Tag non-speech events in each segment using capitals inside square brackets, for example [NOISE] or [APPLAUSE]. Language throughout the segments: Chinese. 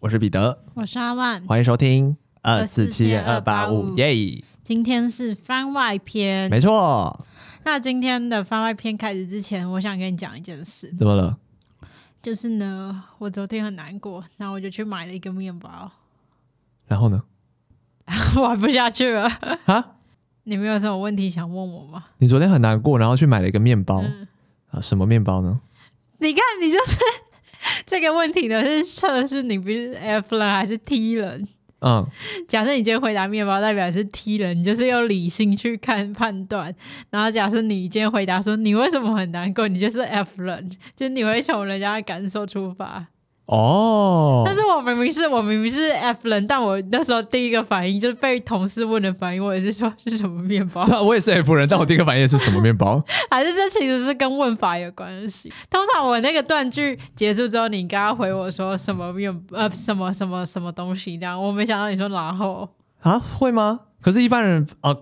我是彼得，我是阿万，欢迎收听二四七二八五耶。今天是番外篇，没错。那今天的番外篇开始之前，我想跟你讲一件事。怎么了？就是呢，我昨天很难过，然后我就去买了一个面包。然后呢？[LAUGHS] 玩不下去了啊？你没有什么问题想问我吗？你昨天很难过，然后去买了一个面包、嗯、啊？什么面包呢？你看，你就是 [LAUGHS] 这个问题呢，是测试你不是 F 人还是 T 人？嗯，假设你今天回答面包，代表是 T 人，你就是用理性去看判断。然后假设你今天回答说你为什么很难过，你就是 F 人，就是你会从人家的感受出发。哦，但是我明明是我明明是 F 人，但我那时候第一个反应就是被同事问的反应，我也是说是什么面包。[LAUGHS] 我也是 F 人，但我第一个反应是什么面包？[LAUGHS] 还是这其实是跟问法有关系？通常我那个断句结束之后，你刚刚回我说什么面呃什么什么什么东西这样，我没想到你说然后啊会吗？可是一般人啊。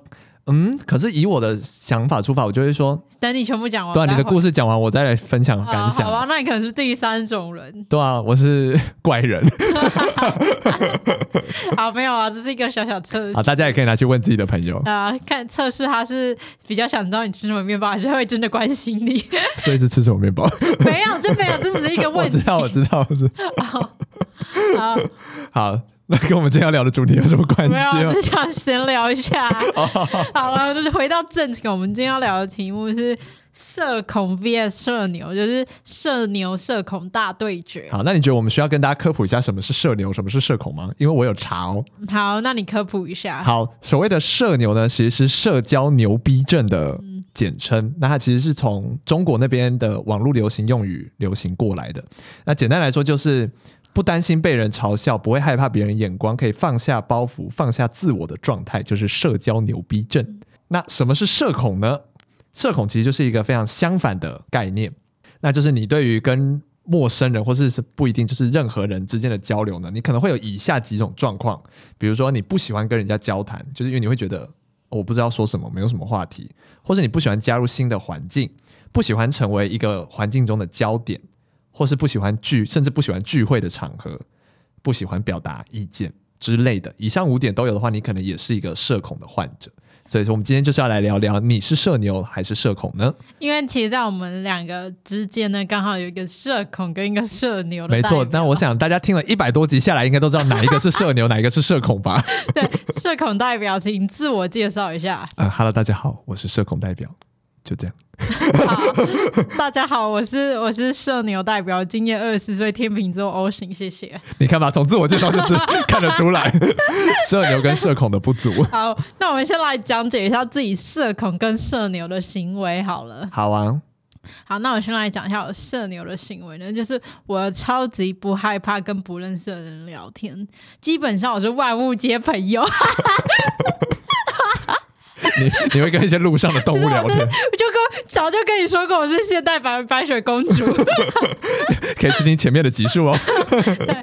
嗯，可是以我的想法出发，我就会说，等你全部讲完，对啊，你的故事讲完，我再来分享感想。好吧，那你可能是第三种人。对啊，我是 [LAUGHS] 怪人。[LAUGHS] 好，没有啊，这是一个小小测试。好，大家也可以拿去问自己的朋友啊，看测试他是比较想知道你吃什么面包，还是会真的关心你。[LAUGHS] 所以是吃什么面包？没有，就没有，这只是一个问题。我知道，我知道，我知道。好，好。好那跟我们今天要聊的主题有什么关系？没有，只想闲聊一下。[LAUGHS] 好了，就是回到正题，我们今天要聊的题目是社恐 VS 社牛，就是社牛社恐大对决。好，那你觉得我们需要跟大家科普一下什么是社牛，什么是社恐吗？因为我有查哦。好，那你科普一下。好，所谓的社牛呢，其实是社交牛逼症的简称。嗯、那它其实是从中国那边的网络流行用语流行过来的。那简单来说就是。不担心被人嘲笑，不会害怕别人眼光，可以放下包袱、放下自我的状态，就是社交牛逼症。嗯、那什么是社恐呢？社恐其实就是一个非常相反的概念，那就是你对于跟陌生人或是是不一定就是任何人之间的交流呢，你可能会有以下几种状况，比如说你不喜欢跟人家交谈，就是因为你会觉得我不知道说什么，没有什么话题，或者你不喜欢加入新的环境，不喜欢成为一个环境中的焦点。或是不喜欢聚，甚至不喜欢聚会的场合，不喜欢表达意见之类的，以上五点都有的话，你可能也是一个社恐的患者。所以说，我们今天就是要来聊聊，你是社牛还是社恐呢？因为其实，在我们两个之间呢，刚好有一个社恐跟一个社牛的。没错，但我想大家听了一百多集下来，应该都知道哪一个是社牛，哪一个是社恐吧？[LAUGHS] 对，社恐代表，请自我介绍一下。嗯，Hello，大家好，我是社恐代表。就这样。好，大家好，我是我是社牛代表，今年二十四岁，天秤座 O 型，谢谢。你看吧，从自我介绍就是看得出来 [LAUGHS] 社牛跟社恐的不足。[LAUGHS] 好，那我们先来讲解一下自己社恐跟社牛的行为好了。好啊，好，那我先来讲一下我社牛的行为呢，就是我超级不害怕跟不认识的人聊天，基本上我是万物皆朋友。[LAUGHS] 你你会跟一些路上的动物聊天？我 [LAUGHS] 就跟早就跟你说过，我是现代版白雪公主。[LAUGHS] 可以去听前面的集数哦。[LAUGHS] 对。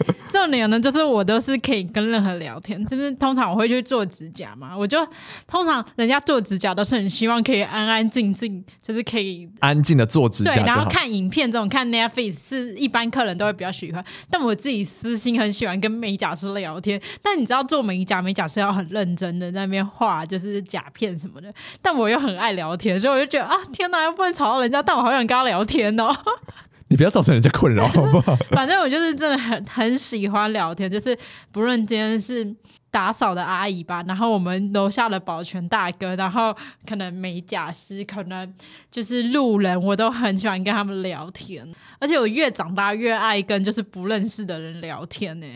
重点呢，就是我都是可以跟任何聊天，就是通常我会去做指甲嘛，我就通常人家做指甲都是很希望可以安安静静，就是可以安静的做指甲，对，然后看影片这种看 Netflix 是一般客人都会比较喜欢，但我自己私心很喜欢跟美甲师聊天。但你知道做美甲，美甲师要很认真的在那边画，就是甲片什么的，但我又很爱聊天，所以我就觉得啊，天哪，又不能吵到人家，但我好想跟他聊天哦。你不要造成人家困扰，好不好？[LAUGHS] 反正我就是真的很很喜欢聊天，就是不论今天是打扫的阿姨吧，然后我们楼下的保全大哥，然后可能美甲师，可能就是路人，我都很喜欢跟他们聊天。而且我越长大越爱跟就是不认识的人聊天呢。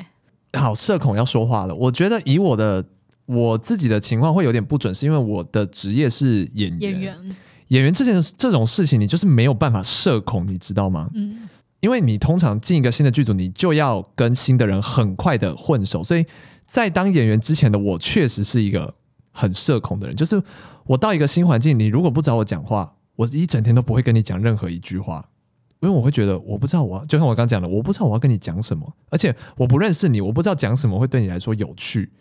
好，社恐要说话了。我觉得以我的我自己的情况会有点不准，是因为我的职业是演员。演员演员这件这种事情，你就是没有办法社恐，你知道吗？嗯，因为你通常进一个新的剧组，你就要跟新的人很快的混熟，所以在当演员之前的我，确实是一个很社恐的人。就是我到一个新环境，你如果不找我讲话，我一整天都不会跟你讲任何一句话，因为我会觉得我不知道我，就像我刚讲的，我不知道我要跟你讲什么，而且我不认识你，我不知道讲什么会对你来说有趣，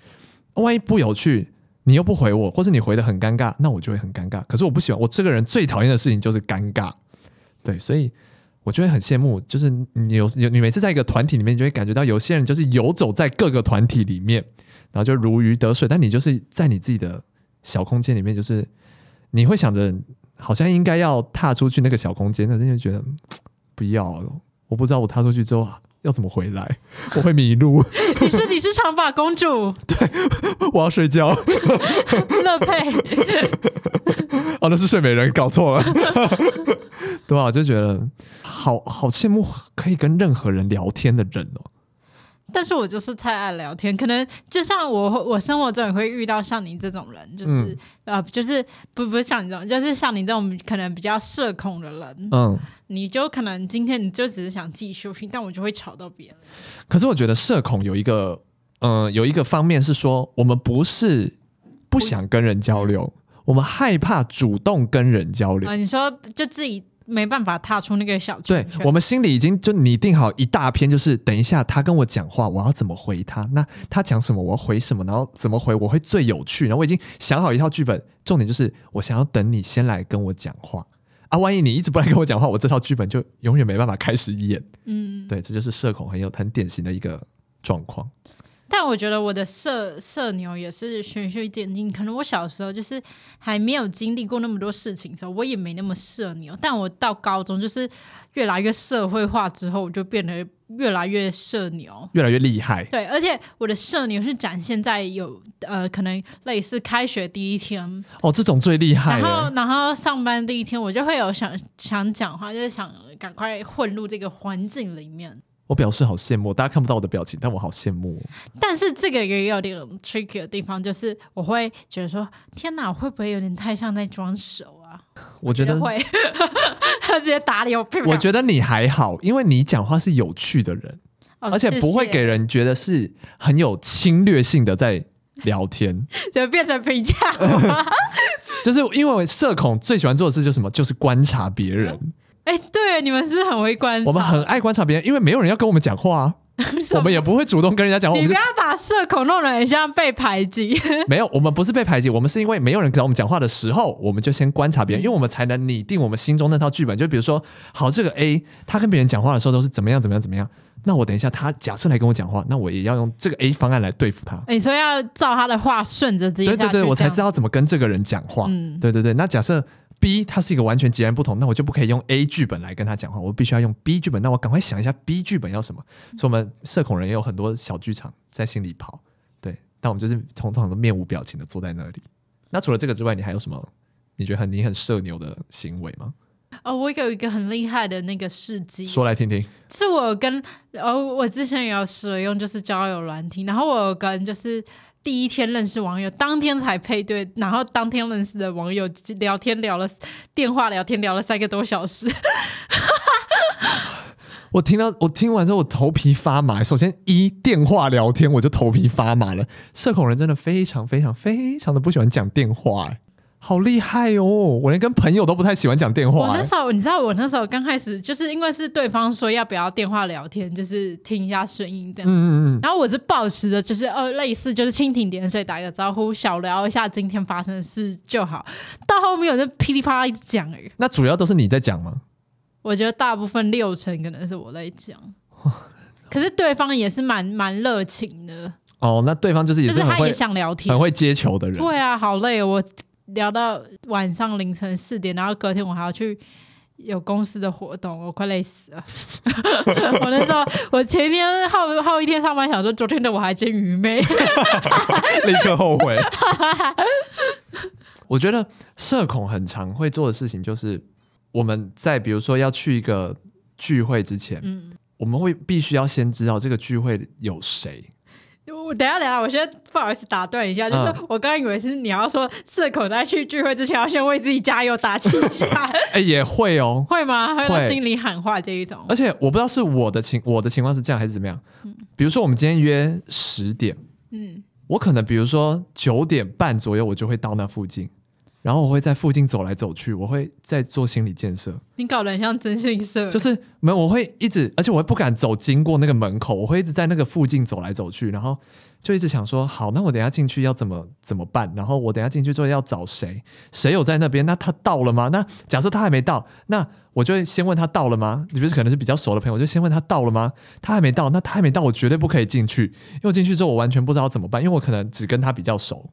万一不有趣。你又不回我，或是你回得很尴尬，那我就会很尴尬。可是我不喜欢，我这个人最讨厌的事情就是尴尬。对，所以我就会很羡慕，就是你有有你每次在一个团体里面，你就会感觉到有些人就是游走在各个团体里面，然后就如鱼得水，但你就是在你自己的小空间里面，就是你会想着好像应该要踏出去那个小空间，但是就觉得不要，我不知道我踏出去之后。要怎么回来？[LAUGHS] 我会迷路。[LAUGHS] 你是你是长发公主？[LAUGHS] 对，我要睡觉。乐佩。哦，那是睡美人，搞错了。对啊，就觉得好好羡慕可以跟任何人聊天的人哦。但是我就是太爱聊天，可能就像我，我生活中也会遇到像你这种人，就是、嗯、呃，就是不不是像你这种，就是像你这种可能比较社恐的人，嗯，你就可能今天你就只是想自己休息，但我就会吵到别人。可是我觉得社恐有一个，嗯、呃，有一个方面是说，我们不是不想跟人交流，我们害怕主动跟人交流。啊、呃，你说就自己。没办法踏出那个小圈圈。对，我们心里已经就拟定好一大篇，就是等一下他跟我讲话，我要怎么回他？那他讲什么，我要回什么？然后怎么回我会最有趣？然后我已经想好一套剧本，重点就是我想要等你先来跟我讲话啊！万一你一直不来跟我讲话，我这套剧本就永远没办法开始演。嗯，对，这就是社恐很有很典型的一个状况。但我觉得我的社社牛也是循序渐进，可能我小时候就是还没有经历过那么多事情的时候，我也没那么社牛。但我到高中就是越来越社会化之后，我就变得越来越社牛，越来越厉害。对，而且我的社牛是展现在有呃，可能类似开学第一天哦，这种最厉害。然后，然后上班第一天，我就会有想想讲话，就是想赶快混入这个环境里面。我表示好羡慕，大家看不到我的表情，但我好羡慕。但是这个也有点 tricky 的地方，就是我会觉得说，天哪，我会不会有点太像在装熟啊？我觉得，会，[LAUGHS] 他直接打脸我。我觉得你还好，因为你讲话是有趣的人，哦、而且不会给人觉得是很有侵略性的在聊天，[LAUGHS] 就变成评价。[LAUGHS] 就是因为社恐最喜欢做的事就是什么？就是观察别人。嗯哎，对，你们是很会观察，我们很爱观察别人，因为没有人要跟我们讲话啊，[LAUGHS] 我们也不会主动跟人家讲话。你不要把社恐弄得很像被排挤。没有，我们不是被排挤，我们是因为没有人跟我们讲话的时候，我们就先观察别人，因为我们才能拟定我们心中那套剧本。就比如说，好，这个 A 他跟别人讲话的时候都是怎么样怎么样怎么样，那我等一下他假设来跟我讲话，那我也要用这个 A 方案来对付他。你说要照他的话顺着自己，对对对，我才知道怎么跟这个人讲话。嗯，对对对，那假设。B 它是一个完全截然不同，那我就不可以用 A 剧本来跟他讲话，我必须要用 B 剧本。那我赶快想一下 B 剧本要什么。所以，我们社恐人也有很多小剧场在心里跑，对。但我们就是通常都面无表情的坐在那里。那除了这个之外，你还有什么？你觉得很你很社牛的行为吗？哦，我有一个很厉害的那个事迹，说来听听。是我跟哦，我之前也有使用，就是交友软体，然后我有跟就是。第一天认识网友，当天才配对，然后当天认识的网友聊天聊了电话聊天聊了三个多小时。[LAUGHS] 我听到我听完之后，我头皮发麻。首先一电话聊天我就头皮发麻了，社恐人真的非常非常非常的不喜欢讲电话。好厉害哦！我连跟朋友都不太喜欢讲电话。我那时候，你知道，我那时候刚开始就是因为是对方说要不要电话聊天，就是听一下声音这样。嗯嗯嗯。然后我是保持着就是呃类似就是蜻蜓点水打个招呼，小聊一下今天发生的事就好。到后面我就噼里啪啦一直讲而已。那主要都是你在讲吗？我觉得大部分六成可能是我在讲，可是对方也是蛮蛮热情的。哦，那对方就是也是很会，就是他也想聊天，很会接球的人。对啊，好累我。聊到晚上凌晨四点，然后隔天我还要去有公司的活动，我快累死了。[LAUGHS] 我那时候，我前一天耗耗一天上班，想说昨天的我还真愚昧，立刻后悔。[LAUGHS] 我觉得社恐很常会做的事情，就是我们在比如说要去一个聚会之前，嗯，我们会必须要先知道这个聚会有谁。我等下等下，我先不好意思打断一下，就是我刚刚以为是你要说社恐在去聚会之前要先为自己加油打气一下，[LAUGHS] 哎、欸，也会哦，会吗？会在心里喊话这一种。而且我不知道是我的情我的情况是这样还是怎么样。嗯，比如说我们今天约十点，嗯，我可能比如说九点半左右我就会到那附近。然后我会在附近走来走去，我会在做心理建设。你搞得很像征信社，就是没有，我会一直，而且我会不敢走经过那个门口，我会一直在那个附近走来走去，然后就一直想说，好，那我等下进去要怎么怎么办？然后我等下进去之后要找谁？谁有在那边？那他到了吗？那假设他还没到，那我就会先问他到了吗？你不是可能是比较熟的朋友，我就先问他到了吗？他还没到，那他还没到，我绝对不可以进去，因为进去之后我完全不知道怎么办，因为我可能只跟他比较熟。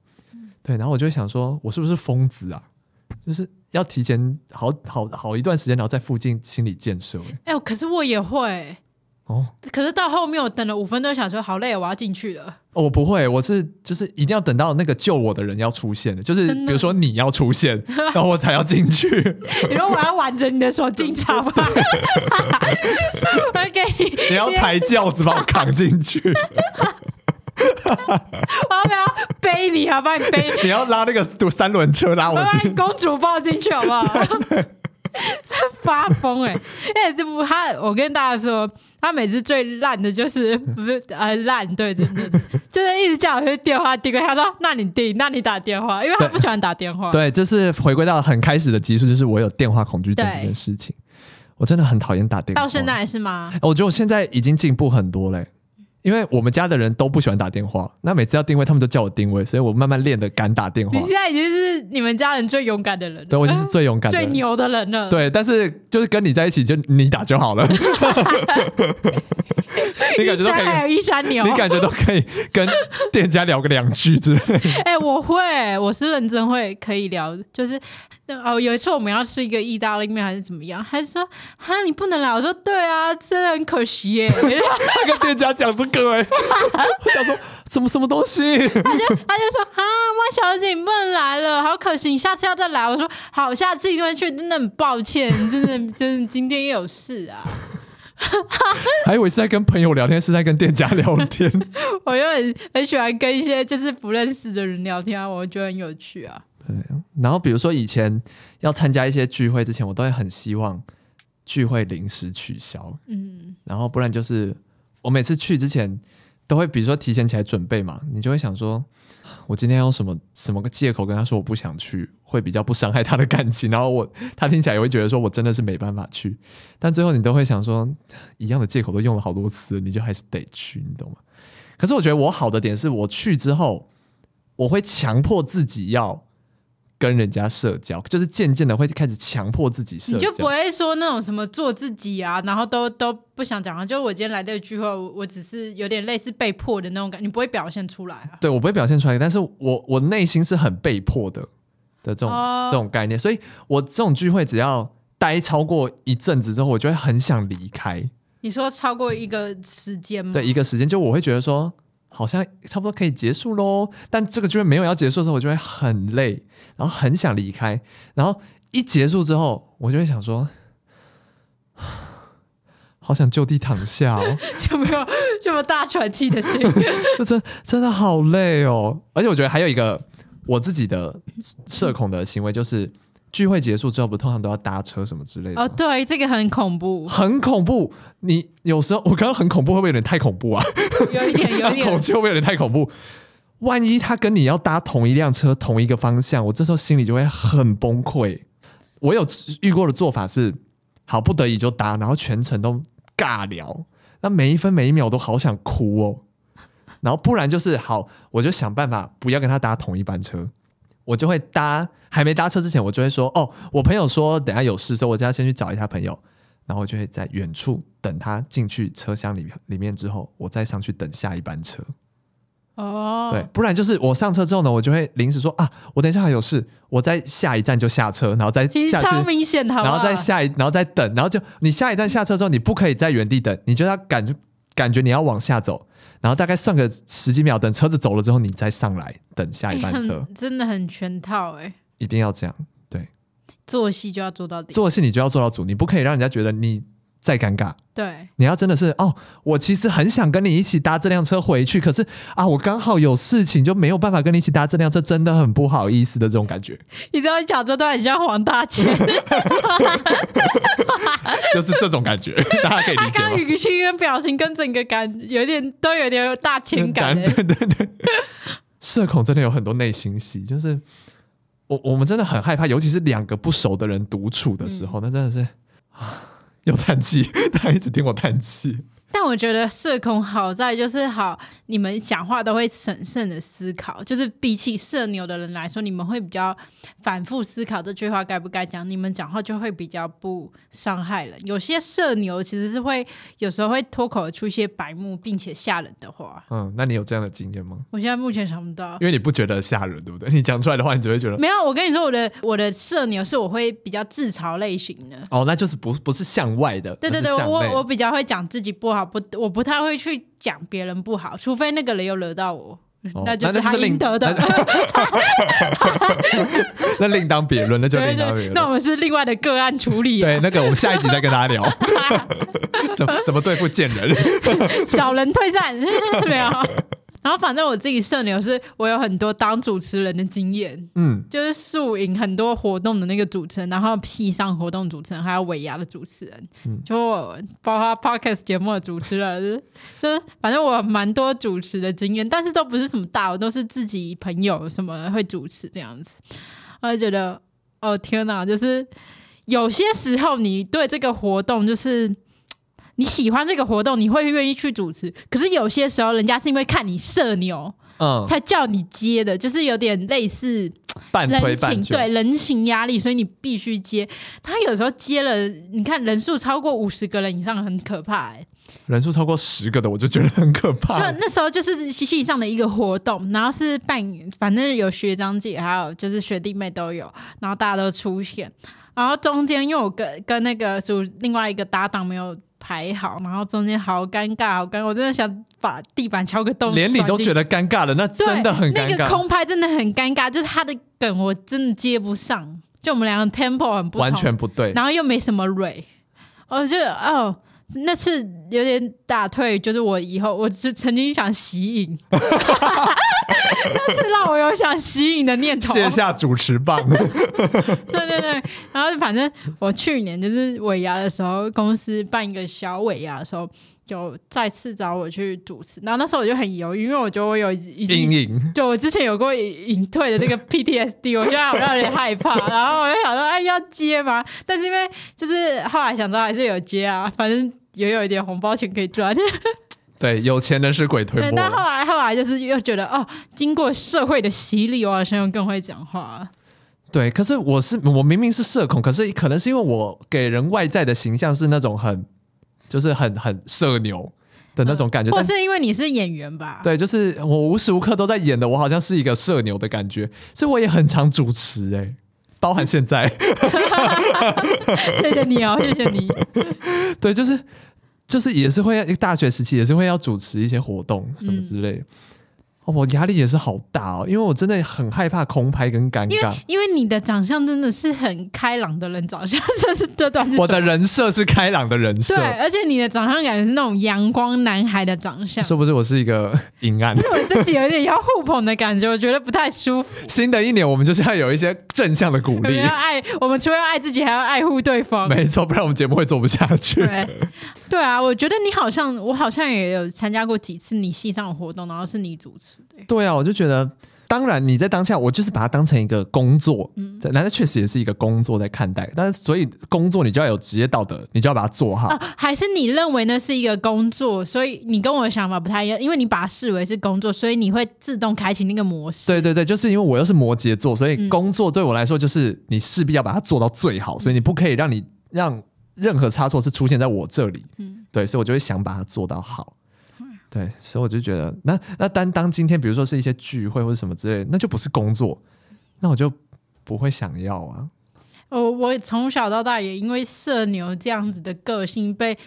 对，然后我就想说，我是不是疯子啊？就是要提前好好好一段时间，然后在附近心理建设。哎、欸，可是我也会。哦，可是到后面我等了五分钟，想说好累，我要进去了。哦，我不会，我是就是一定要等到那个救我的人要出现的，就是比如说你要出现，[LAUGHS] 然后我才要进去。你说我要挽着你的手进场吗？[LAUGHS] 我要给你，你要抬轿子把我扛进去。[LAUGHS] [LAUGHS] 我要不要背你啊？帮你背？[LAUGHS] 你要拉那个三轮车拉我？我把你公主抱进去好不好？[LAUGHS] 发疯哎、欸！哎，这不他，我跟大家说，他每次最烂的就是不是呃烂，对，真的就是一直叫我去电话订。他说：“那你订，那你打电话，因为他不喜欢打电话。对”对，就是回归到很开始的集数，就是我有电话恐惧症这件事情，我真的很讨厌打电话。到现在是吗？我觉得我现在已经进步很多嘞、欸。因为我们家的人都不喜欢打电话，那每次要定位，他们都叫我定位，所以我慢慢练的敢打电话。你现在已经是你们家人最勇敢的人了，对，我已经是最勇敢的、[LAUGHS] 最牛的人了。对，但是就是跟你在一起，就你打就好了。[LAUGHS] 你感觉都可以，还有一山牛，你感觉都可以跟店家聊个两句之类。哎、[LAUGHS] 欸，我会，我是认真会可以聊，就是哦，有一次我们要吃一个意大利面还是怎么样，还是说哈你不能来，我说对啊，真的很可惜耶。[LAUGHS] 他跟店家讲这个哎，我想说什么什么东西，他就他就说啊，万小姐你不能来了，好可惜，你下次要再来。我说好，下次一定会去，真的很抱歉，真的真是今天也有事啊。还以为是在跟朋友聊天，是在跟店家聊天。[LAUGHS] 我又很很喜欢跟一些就是不认识的人聊天啊，我觉得很有趣啊。对，然后比如说以前要参加一些聚会之前，我都会很希望聚会临时取消。嗯，然后不然就是我每次去之前都会，比如说提前起来准备嘛，你就会想说。我今天用什么什么个借口跟他说我不想去，会比较不伤害他的感情。然后我他听起来也会觉得说我真的是没办法去，但最后你都会想说，一样的借口都用了好多次，你就还是得去，你懂吗？可是我觉得我好的点是我去之后，我会强迫自己要。跟人家社交，就是渐渐的会开始强迫自己社交，你就不会说那种什么做自己啊，然后都都不想讲啊。就我今天来这个聚会，我只是有点类似被迫的那种感觉，你不会表现出来啊。对，我不会表现出来，但是我我内心是很被迫的的这种、哦、这种概念，所以我这种聚会只要待超过一阵子之后，我就会很想离开。你说超过一个时间吗？对，一个时间就我会觉得说。好像差不多可以结束喽，但这个就会没有要结束的时候，我就会很累，然后很想离开。然后一结束之后，我就会想说，[SIGHS] 好想就地躺下哦，[LAUGHS] 就没有这么大喘气的声音，这 [LAUGHS] 真真的好累哦。而且我觉得还有一个我自己的社恐的行为就是。聚会结束之后，不通常都要搭车什么之类的？哦，对，这个很恐怖，很恐怖。你有时候我刚刚很恐怖，会不会有点太恐怖啊？有一点，[LAUGHS] 有一点。恐惧会不会有点太恐怖？万一他跟你要搭同一辆车，同一个方向，我这时候心里就会很崩溃。我有遇过的做法是，好不得已就搭，然后全程都尬聊，那每一分每一秒都好想哭哦。然后不然就是好，我就想办法不要跟他搭同一班车。我就会搭，还没搭车之前，我就会说：“哦，我朋友说等下有事，所以我就要先去找一下朋友。”然后我就会在远处等他进去车厢里里面之后，我再上去等下一班车。哦，对，不然就是我上车之后呢，我就会临时说：“啊，我等一下还有事，我在下一站就下车，然后再下去。”超明显，好，然后再下一，然后再等，然后就你下一站下车之后，你不可以在原地等，你就要感感觉你要往下走。然后大概算个十几秒，等车子走了之后，你再上来等下一班车。欸、[LAUGHS] 真的很全套哎、欸，一定要这样，对，做戏就要做到底，做戏你就要做到主，你不可以让人家觉得你。再尴尬，对，你要真的是哦，我其实很想跟你一起搭这辆车回去，可是啊，我刚好有事情，就没有办法跟你一起搭这辆车，真的很不好意思的这种感觉。[LAUGHS] 你知道你讲这段很像黄大千，[LAUGHS] 就是这种感觉，大家可以理解吗？语气跟表情跟整个感有点都有点有大情感，对对对。社恐真的有很多内心戏，就是我我们真的很害怕，尤其是两个不熟的人独处的时候，嗯、那真的是啊。又叹气，[LAUGHS] 他一直听我叹气。但我觉得社恐好在就是好，你们讲话都会审慎的思考，就是比起社牛的人来说，你们会比较反复思考这句话该不该讲，你们讲话就会比较不伤害人。有些社牛其实是会有时候会脱口而出一些白目并且吓人的话。嗯，那你有这样的经验吗？我现在目前想不到，因为你不觉得吓人，对不对？你讲出来的话，你只会觉得没有。我跟你说，我的我的社牛是我会比较自嘲类型的。哦，那就是不不是向外的。对对对，我我比较会讲自己不好，不我不太会去讲别人不好，除非那个人又惹到我，哦、那就是他应得的。[LAUGHS] 那另当别论，那就另当别论。那我们是另外的个案处理、啊。对，那个我们下一集再跟大家聊，[LAUGHS] 怎么怎么对付贱人，小人退散，[LAUGHS] 没有。然后反正我自己社牛是我有很多当主持人的经验，嗯，就是素营很多活动的那个主持人，然后系上活动主持人，还有尾牙的主持人，嗯，就包括 podcast 节目的主持人，就是反正我蛮多主持的经验，但是都不是什么大，我都是自己朋友什么会主持这样子，我就觉得哦天哪，就是有些时候你对这个活动就是。你喜欢这个活动，你会愿意去主持。可是有些时候，人家是因为看你社牛，嗯，才叫你接的，就是有点类似半推半就，对人情压力，所以你必须接。他有时候接了，你看人数超过五十个人以上，很可怕哎、欸。人数超过十个的，我就觉得很可怕。那那时候就是系上的一个活动，然后是办，反正有学长姐，还有就是学弟妹都有，然后大家都出现，然后中间因为我跟跟那个组另外一个搭档没有。排好，然后中间好尴尬，好尴尬，我真的想把地板敲个洞。连你都觉得尴尬了，那真的很尴尬。那个空拍真的很尴尬，就是他的梗我真的接不上，就我们两个 tempo 很不完全不对，然后又没什么蕊，我就哦，那次有点打退，就是我以后我就曾经想息影。[LAUGHS] [LAUGHS] 但是让我有想吸引的念头，卸下主持棒。[LAUGHS] 对对对，然后反正我去年就是尾牙的时候，公司办一个小尾牙的时候，就再次找我去主持。然后那时候我就很犹豫，因为我觉得我有阴影，就我之前有过隐退的这个 PTSD，我现在好像有点害怕。然后我就想说，哎，要接吗？但是因为就是后来想说还是有接啊，反正也有一点红包钱可以赚。对，有钱人是鬼推 [LAUGHS] 磨。但后来后来就是又觉得哦，经过社会的洗礼，我好像又更会讲话。对，可是我是我明明是社恐，可是可能是因为我给人外在的形象是那种很，就是很很社牛的那种感觉。或是因为你是演员吧？对，就是我无时无刻都在演的，我好像是一个社牛的感觉，所以我也很常主持哎、欸，包含现在。[LAUGHS] 谢谢你哦，谢谢你。对，就是。就是也是会，大学时期也是会要主持一些活动什么之类哦、我压力也是好大哦，因为我真的很害怕空拍跟尴尬。因为因为你的长相真的是很开朗的人长相，这是这段是。[LAUGHS] 我的人设是开朗的人设。对，而且你的长相感觉是那种阳光男孩的长相。是不是我是一个阴暗？[LAUGHS] 我自己有点要互捧的感觉，我觉得不太舒服。新的一年，我们就是要有一些正向的鼓励。[LAUGHS] 要爱我们，除了要爱自己，还要爱护对方。没错，不然我们节目会做不下去。对，对啊，我觉得你好像，我好像也有参加过几次你系上的活动，然后是你主持的。对啊，我就觉得，当然你在当下，我就是把它当成一个工作，嗯，那确实也是一个工作在看待。但是，所以工作你就要有职业道德，你就要把它做好。啊，还是你认为那是一个工作，所以你跟我的想法不太一样，因为你把它视为是工作，所以你会自动开启那个模式。对对对，就是因为我又是摩羯座，所以工作对我来说就是你势必要把它做到最好，所以你不可以让你让任何差错是出现在我这里。嗯，对，所以我就会想把它做到好。对，所以我就觉得，那那单当今天，比如说是一些聚会或者什么之类，那就不是工作，那我就不会想要啊。哦，我从小到大也因为社牛这样子的个性，被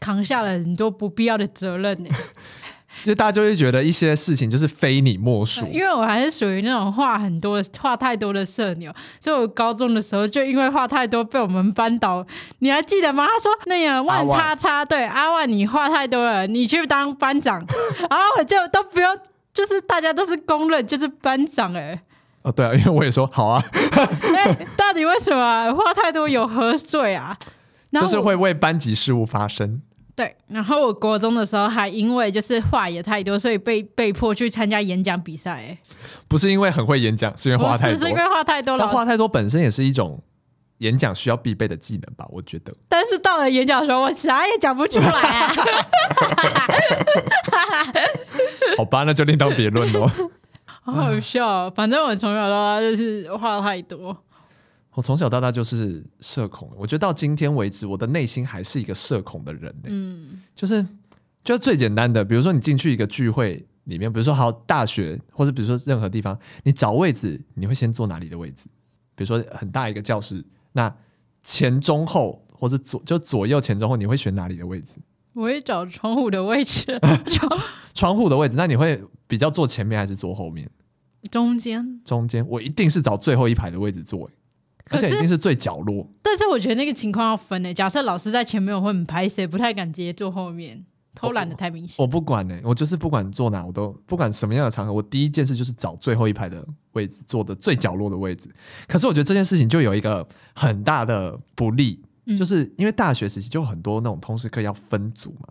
扛下了很多不必要的责任呢。[LAUGHS] [LAUGHS] 就大家就会觉得一些事情就是非你莫属，因为我还是属于那种话很多、话太多的社牛，所以我高中的时候就因为话太多被我们班导，你还记得吗？他说那个万叉叉，万对阿万，你话太多了，你去当班长，[LAUGHS] 然后我就都不用，就是大家都是公认就是班长哎、欸。哦，对啊，因为我也说好啊。[LAUGHS] 欸、到底为什么话太多有何罪啊？就是会为班级事务发声。对，然后我国中的时候还因为就是话也太多，所以被被迫去参加演讲比赛。哎，不是因为很会演讲，是因为话太多。是，是因为话太多了。话太多本身也是一种演讲需要必备的技能吧，我觉得。但是到了演讲的时候，我啥也讲不出来啊。[LAUGHS] 好吧，那就另当别论喽。[LAUGHS] 好好笑，反正我从小到大就是话太多。我从小到大就是社恐，我觉得到今天为止，我的内心还是一个社恐的人。嗯，就是，就最简单的，比如说你进去一个聚会里面，比如说好大学，或者比如说任何地方，你找位置，你会先坐哪里的位置？比如说很大一个教室，那前中后，或者左就左右前中后，你会选哪里的位置？我会找窗户的位置。[LAUGHS] [LAUGHS] 窗户的位置，那你会比较坐前面还是坐后面？中间。中间，我一定是找最后一排的位置坐。而且一定是最角落，但是我觉得那个情况要分诶。假设老师在前面，我会很拍谁，不太敢直接坐后面，偷懒的太明显。我不管呢，我就是不管坐哪，我都不管什么样的场合，我第一件事就是找最后一排的位置，坐的最角落的位置。可是我觉得这件事情就有一个很大的不利，嗯、就是因为大学时期就很多那种通识课要分组嘛，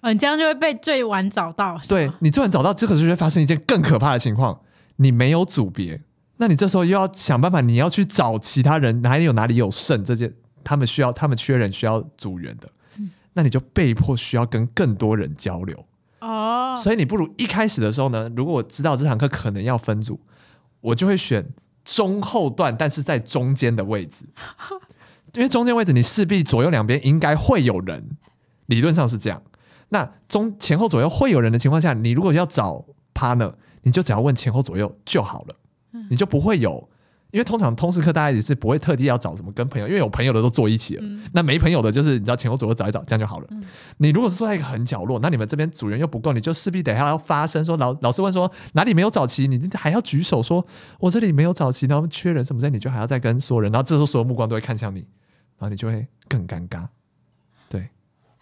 嗯、哦，你这样就会被最晚找到。对，你最晚找到，这个就会发生一件更可怕的情况，你没有组别。那你这时候又要想办法，你要去找其他人哪里有哪里有剩，这件他们需要他们缺人需要组员的，嗯、那你就被迫需要跟更多人交流哦。所以你不如一开始的时候呢，如果我知道这堂课可能要分组，我就会选中后段，但是在中间的位置，[LAUGHS] 因为中间位置你势必左右两边应该会有人，理论上是这样。那中前后左右会有人的情况下，你如果要找 partner，你就只要问前后左右就好了。你就不会有，因为通常通识课大家也是不会特地要找什么跟朋友，因为有朋友的都坐一起了。嗯、那没朋友的，就是你知道前后左右找一找，这样就好了。嗯、你如果是坐在一个很角落，那你们这边组员又不够，你就势必等一下要发声说老老师问说哪里没有找齐，你还要举手说我这里没有找齐，然后缺人什么的，你就还要再跟所有人，然后这时候所有目光都会看向你，然后你就会更尴尬。对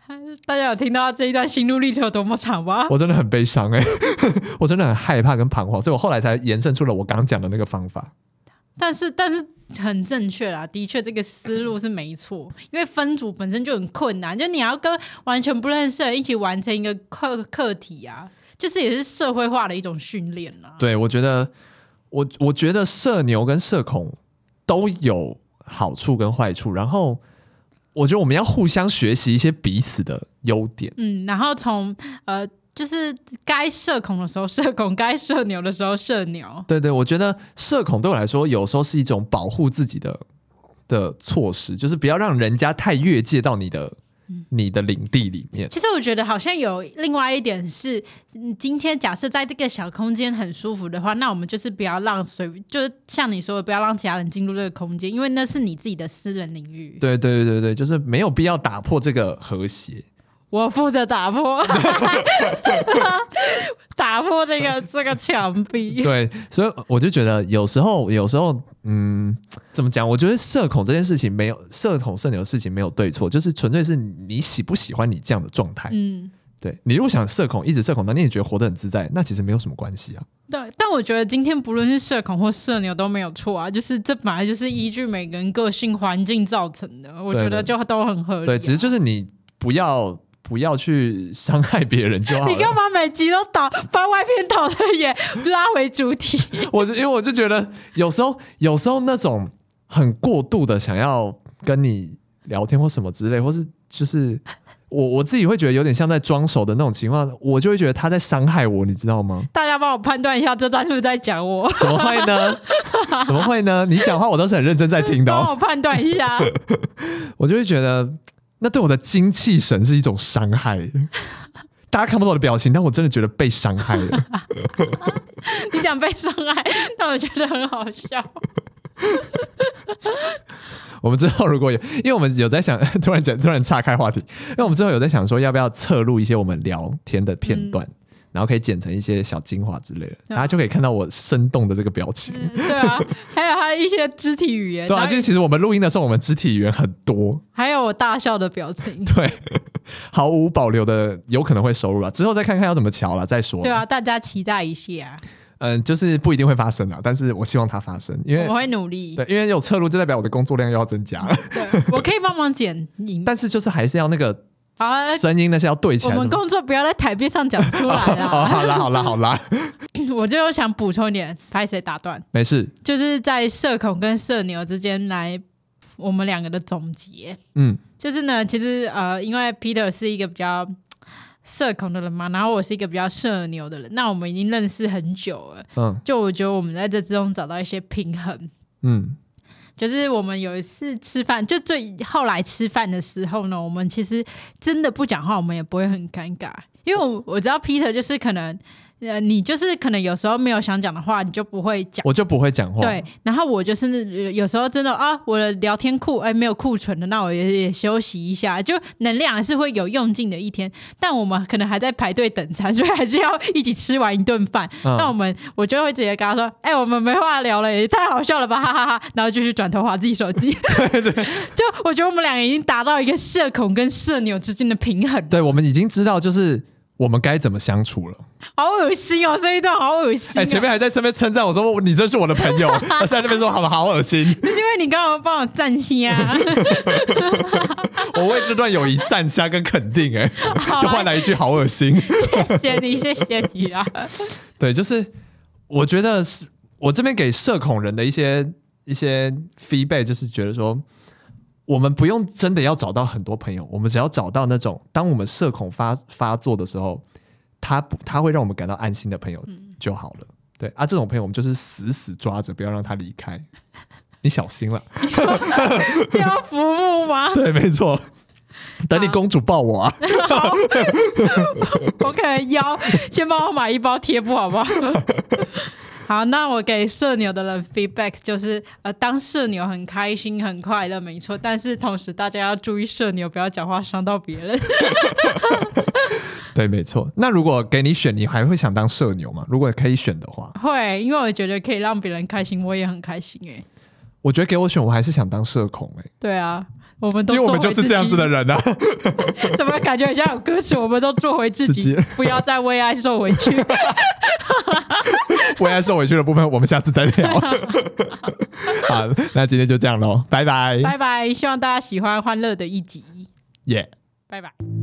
[LAUGHS] 大家有听到这一段心路历程有多么长吗？我真的很悲伤哎、欸，[LAUGHS] 我真的很害怕跟彷徨，所以我后来才延伸出了我刚刚讲的那个方法。但是，但是很正确啦，的确这个思路是没错，因为分组本身就很困难，就你要跟完全不认识的人一起完成一个课课题啊，就是也是社会化的一种训练啦。对，我觉得我我觉得社牛跟社恐都有好处跟坏处，然后。我觉得我们要互相学习一些彼此的优点，嗯，然后从呃，就是该社恐的时候社恐，该社牛的时候社牛。对对，我觉得社恐对我来说有时候是一种保护自己的的措施，就是不要让人家太越界到你的。你的领地里面，其实我觉得好像有另外一点是，今天假设在这个小空间很舒服的话，那我们就是不要让随，就是像你说的，不要让其他人进入这个空间，因为那是你自己的私人领域。对对对对，就是没有必要打破这个和谐。我负责打破，[LAUGHS] 打破这个 [LAUGHS] 这个墙壁。对，所以我就觉得有时候，有时候，嗯，怎么讲？我觉得社恐这件事情没有社恐社牛的事情没有对错，就是纯粹是你喜不喜欢你这样的状态。嗯，对，你如果想社恐一直社恐，那你也觉得活得很自在，那其实没有什么关系啊。对，但我觉得今天不论是社恐或社牛都没有错啊，就是这本来就是依据每个人个性环境造成的，我觉得就都很合理啊。对，只是就是你不要。不要去伤害别人就好。你干嘛每集都导把外片导的也 [LAUGHS] 拉回主题？我就因为我就觉得有时候有时候那种很过度的想要跟你聊天或什么之类，或是就是我我自己会觉得有点像在装熟的那种情况，我就会觉得他在伤害我，你知道吗？大家帮我判断一下，这段是不是在讲我？怎么会呢？怎么会呢？你讲话我都是很认真在听的哦。[LAUGHS] 帮我判断一下，[LAUGHS] 我就会觉得。那对我的精气神是一种伤害，[LAUGHS] 大家看不到我的表情，但我真的觉得被伤害了。[LAUGHS] 你讲被伤害，但我觉得很好笑。[LAUGHS] 我们之后如果有，因为我们有在想，突然讲，突然岔开话题，因为我们之后有在想说，要不要侧录一些我们聊天的片段。嗯然后可以剪成一些小精华之类的，啊、大家就可以看到我生动的这个表情。嗯、对啊，还有他一些肢体语言。对啊，就是其实我们录音的时候，我们肢体语言很多。还有我大笑的表情。[LAUGHS] 对，[LAUGHS] 毫无保留的有可能会收入了，之后再看看要怎么瞧了再说。对啊，大家期待一下。嗯，就是不一定会发生啊，但是我希望它发生，因为我会努力。对，因为有侧录，就代表我的工作量又要增加了。对，我可以帮忙剪音，但是就是还是要那个。啊，声音那些要对起来。我们工作不要在台面上讲出来啦。[LAUGHS] 哦，好啦，好啦，好啦。我就想补充一点，拍谁打断？没事。就是在社恐跟社牛之间来我们两个的总结。嗯，就是呢，其实呃，因为 Peter 是一个比较社恐的人嘛，然后我是一个比较社牛的人，那我们已经认识很久了。嗯，就我觉得我们在这之中找到一些平衡。嗯，就是我们有一次吃饭，就最后来吃饭的时候呢，我们其实真的不讲话，我们也不会很尴尬，因为我我知道 Peter 就是可能。呃，你就是可能有时候没有想讲的话，你就不会讲，我就不会讲话。对，然后我就甚至有时候真的啊，我的聊天库哎没有库存的，那我也也休息一下，就能量还是会有用尽的一天。但我们可能还在排队等餐，[LAUGHS] 所以还是要一起吃完一顿饭。嗯、那我们我就会直接跟他说：“哎、欸，我们没话聊了，也太好笑了吧，哈哈哈，哈！”然后继续转头划自己手机。[LAUGHS] 对对，[LAUGHS] 就我觉得我们两个已经达到一个社恐跟社牛之间的平衡。对，我们已经知道就是。我们该怎么相处了？好恶心哦！这一段好恶心、哦。哎、欸，前面还在身边称赞我说你真是我的朋友，[LAUGHS] 现在那边说好好恶心。那是因为你刚刚帮我赞心啊！[LAUGHS] 我为这段友谊赞下跟肯定、欸，哎，就换来一句好恶心。谢谢你，谢谢你啊！对，就是我觉得是我这边给社恐人的一些一些 feedback，就是觉得说。我们不用真的要找到很多朋友，我们只要找到那种当我们社恐发发作的时候，他他会让我们感到安心的朋友就好了。嗯、对啊，这种朋友我们就是死死抓着，不要让他离开。你小心了，[LAUGHS] 要服务吗？[LAUGHS] 对，没错。等你公主抱我啊！好，我可能要先帮我买一包贴布，好不好？好，那我给社牛的人 feedback 就是，呃，当社牛很开心很快乐，没错。但是同时大家要注意社牛不要讲话伤到别人。[LAUGHS] 对，没错。那如果给你选，你还会想当社牛吗？如果可以选的话，会，因为我觉得可以让别人开心，我也很开心哎、欸。我觉得给我选，我还是想当社恐哎、欸。对啊。我们都因为我们就是这样子的人啊，[LAUGHS] 怎么感觉好像有歌词？我们都做回自己，自己不要再为爱受委屈。[LAUGHS] 为爱受委屈的部分，我们下次再聊。[LAUGHS] 好，那今天就这样喽，拜拜，拜拜。希望大家喜欢欢乐的一集，耶，拜拜。